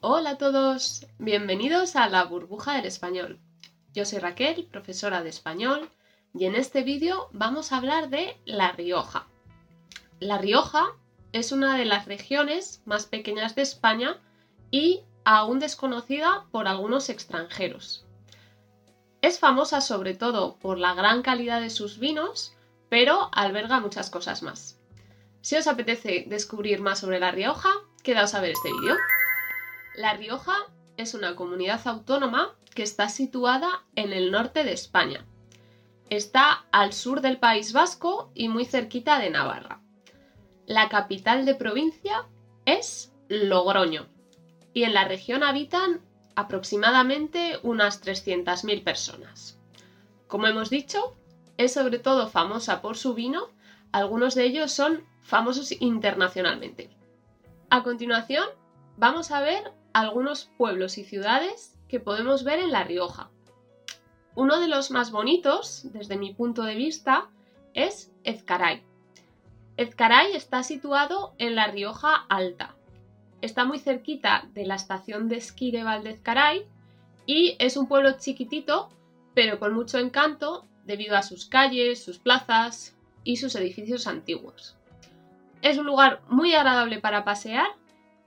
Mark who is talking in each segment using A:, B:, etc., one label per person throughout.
A: Hola a todos, bienvenidos a la burbuja del español. Yo soy Raquel, profesora de español, y en este vídeo vamos a hablar de La Rioja. La Rioja es una de las regiones más pequeñas de España y aún desconocida por algunos extranjeros. Es famosa sobre todo por la gran calidad de sus vinos, pero alberga muchas cosas más. Si os apetece descubrir más sobre La Rioja, quedaos a ver este vídeo. La Rioja es una comunidad autónoma que está situada en el norte de España. Está al sur del País Vasco y muy cerquita de Navarra. La capital de provincia es Logroño y en la región habitan aproximadamente unas 300.000 personas. Como hemos dicho, es sobre todo famosa por su vino, algunos de ellos son famosos internacionalmente. A continuación, vamos a ver algunos pueblos y ciudades que podemos ver en La Rioja. Uno de los más bonitos, desde mi punto de vista, es Ezcaray. Ezcaray está situado en La Rioja Alta. Está muy cerquita de la estación de esquí de Valdezcaray y es un pueblo chiquitito, pero con mucho encanto debido a sus calles, sus plazas y sus edificios antiguos. Es un lugar muy agradable para pasear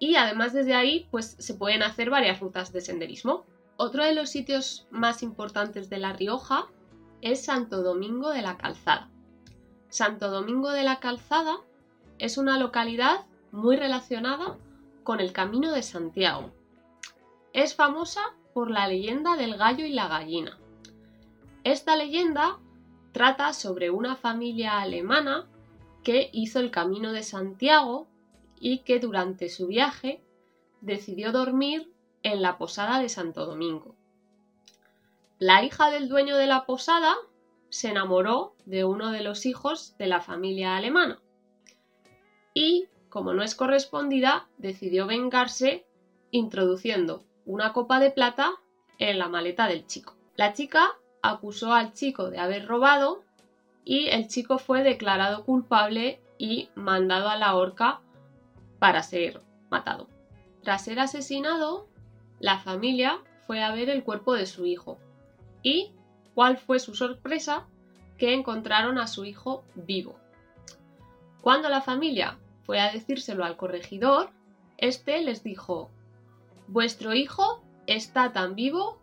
A: y además desde ahí pues se pueden hacer varias rutas de senderismo. Otro de los sitios más importantes de La Rioja es Santo Domingo de la Calzada. Santo Domingo de la Calzada es una localidad muy relacionada con el Camino de Santiago. Es famosa por la leyenda del gallo y la gallina. Esta leyenda trata sobre una familia alemana que hizo el Camino de Santiago y que durante su viaje decidió dormir en la posada de Santo Domingo. La hija del dueño de la posada se enamoró de uno de los hijos de la familia alemana y, como no es correspondida, decidió vengarse introduciendo una copa de plata en la maleta del chico. La chica acusó al chico de haber robado y el chico fue declarado culpable y mandado a la horca para ser matado. Tras ser asesinado, la familia fue a ver el cuerpo de su hijo y cuál fue su sorpresa que encontraron a su hijo vivo. Cuando la familia fue a decírselo al corregidor, este les dijo Vuestro hijo está tan vivo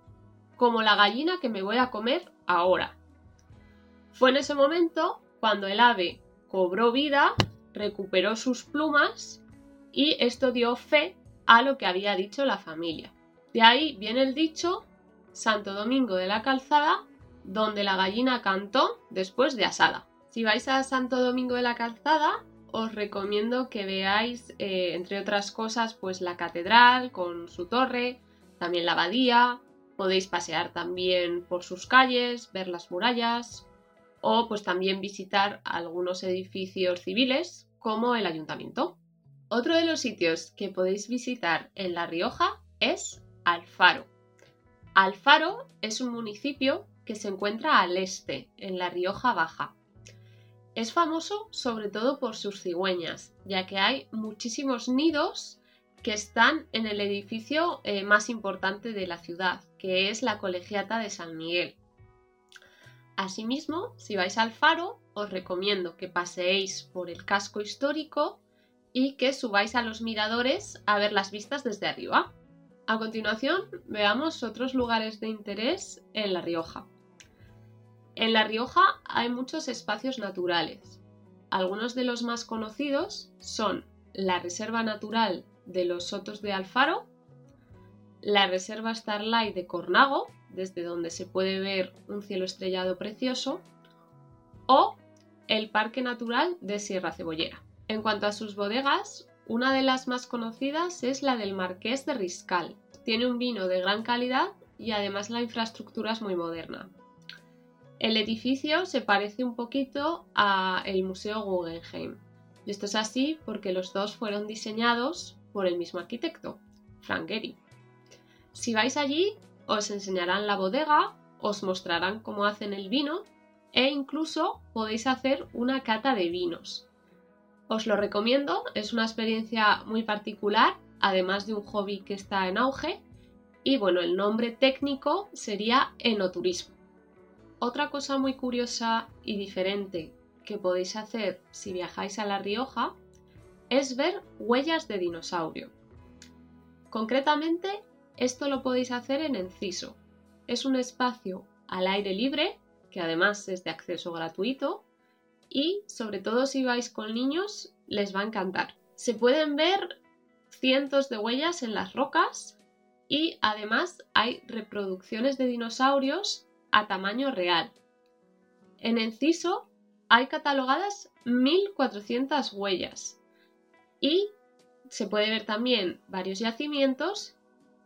A: como la gallina que me voy a comer ahora. Fue en ese momento cuando el ave cobró vida, recuperó sus plumas y esto dio fe a lo que había dicho la familia. De ahí viene el dicho Santo Domingo de la Calzada, donde la gallina cantó después de asada. Si vais a Santo Domingo de la Calzada, os recomiendo que veáis, eh, entre otras cosas, pues la catedral con su torre, también la abadía, podéis pasear también por sus calles, ver las murallas o pues también visitar algunos edificios civiles como el ayuntamiento. Otro de los sitios que podéis visitar en La Rioja es Alfaro. Alfaro es un municipio que se encuentra al este, en La Rioja Baja. Es famoso sobre todo por sus cigüeñas, ya que hay muchísimos nidos que están en el edificio eh, más importante de la ciudad, que es la Colegiata de San Miguel. Asimismo, si vais al faro, os recomiendo que paseéis por el casco histórico y que subáis a los miradores a ver las vistas desde arriba. A continuación, veamos otros lugares de interés en La Rioja. En La Rioja hay muchos espacios naturales. Algunos de los más conocidos son la Reserva Natural de los Sotos de Alfaro, la Reserva Starlight de Cornago, desde donde se puede ver un cielo estrellado precioso, o el Parque Natural de Sierra Cebollera. En cuanto a sus bodegas, una de las más conocidas es la del Marqués de Riscal. Tiene un vino de gran calidad y además la infraestructura es muy moderna. El edificio se parece un poquito a el Museo Guggenheim. Y esto es así porque los dos fueron diseñados por el mismo arquitecto, Frank Gehry. Si vais allí, os enseñarán la bodega, os mostrarán cómo hacen el vino e incluso podéis hacer una cata de vinos. Os lo recomiendo, es una experiencia muy particular además de un hobby que está en auge. Y bueno, el nombre técnico sería enoturismo. Otra cosa muy curiosa y diferente que podéis hacer si viajáis a La Rioja es ver huellas de dinosaurio. Concretamente, esto lo podéis hacer en Enciso. Es un espacio al aire libre, que además es de acceso gratuito, y sobre todo si vais con niños les va a encantar. Se pueden ver cientos de huellas en las rocas y además hay reproducciones de dinosaurios a tamaño real. En Enciso hay catalogadas 1400 huellas y se puede ver también varios yacimientos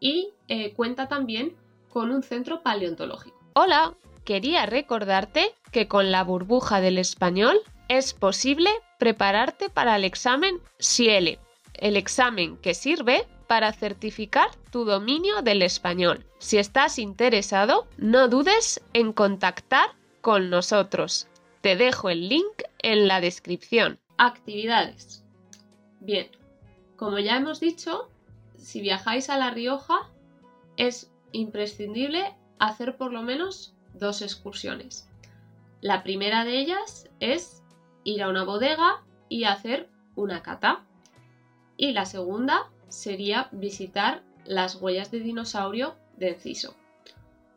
A: y eh, cuenta también con un centro paleontológico. Hola, quería recordarte que con la burbuja del español es posible prepararte para el examen SIELE, el examen que sirve para certificar tu dominio del español. Si estás interesado, no dudes en contactar con nosotros. Te dejo el link en la descripción. Actividades. Bien, como ya hemos dicho, si viajáis a La Rioja es imprescindible hacer por lo menos dos excursiones. La primera de ellas es ir a una bodega y hacer una cata. Y la segunda sería visitar las huellas de dinosaurio de Enciso.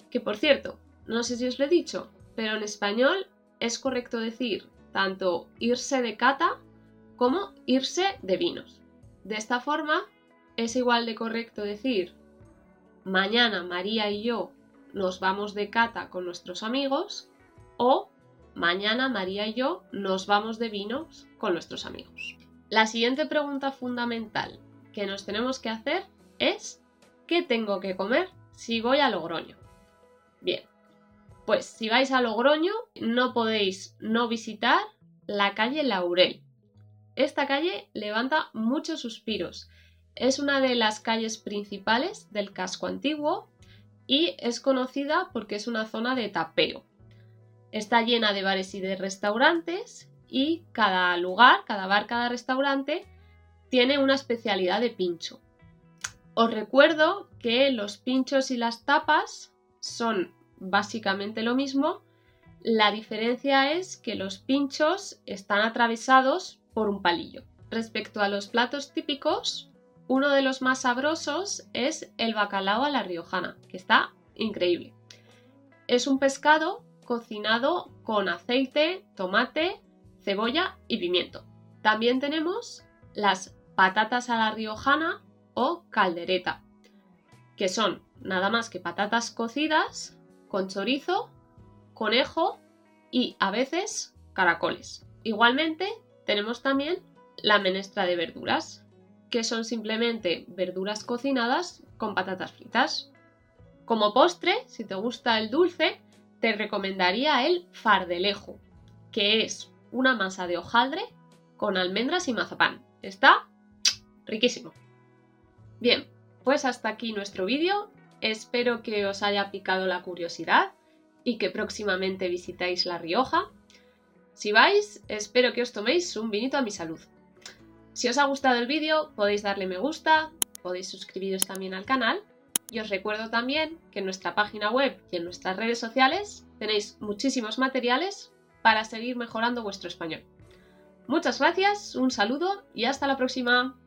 A: Que por cierto, no sé si os lo he dicho, pero en español es correcto decir tanto irse de cata como irse de vinos. De esta forma, es igual de correcto decir mañana María y yo nos vamos de cata con nuestros amigos o mañana María y yo nos vamos de vinos con nuestros amigos. La siguiente pregunta fundamental que nos tenemos que hacer es ¿qué tengo que comer si voy a Logroño? Bien, pues si vais a Logroño no podéis no visitar la calle Laurel. Esta calle levanta muchos suspiros. Es una de las calles principales del casco antiguo y es conocida porque es una zona de tapeo. Está llena de bares y de restaurantes y cada lugar, cada bar, cada restaurante tiene una especialidad de pincho. Os recuerdo que los pinchos y las tapas son básicamente lo mismo. La diferencia es que los pinchos están atravesados por un palillo. Respecto a los platos típicos, uno de los más sabrosos es el bacalao a la riojana, que está increíble. Es un pescado cocinado con aceite, tomate, cebolla y pimiento. También tenemos las patatas a la riojana o caldereta, que son nada más que patatas cocidas con chorizo, conejo y a veces caracoles. Igualmente tenemos también la menestra de verduras, que son simplemente verduras cocinadas con patatas fritas. Como postre, si te gusta el dulce, te recomendaría el fardelejo, que es una masa de hojaldre con almendras y mazapán. Está riquísimo. Bien, pues hasta aquí nuestro vídeo. Espero que os haya picado la curiosidad y que próximamente visitáis La Rioja. Si vais, espero que os toméis un vinito a mi salud. Si os ha gustado el vídeo, podéis darle me gusta, podéis suscribiros también al canal y os recuerdo también que en nuestra página web y en nuestras redes sociales tenéis muchísimos materiales para seguir mejorando vuestro español. Muchas gracias, un saludo y hasta la próxima.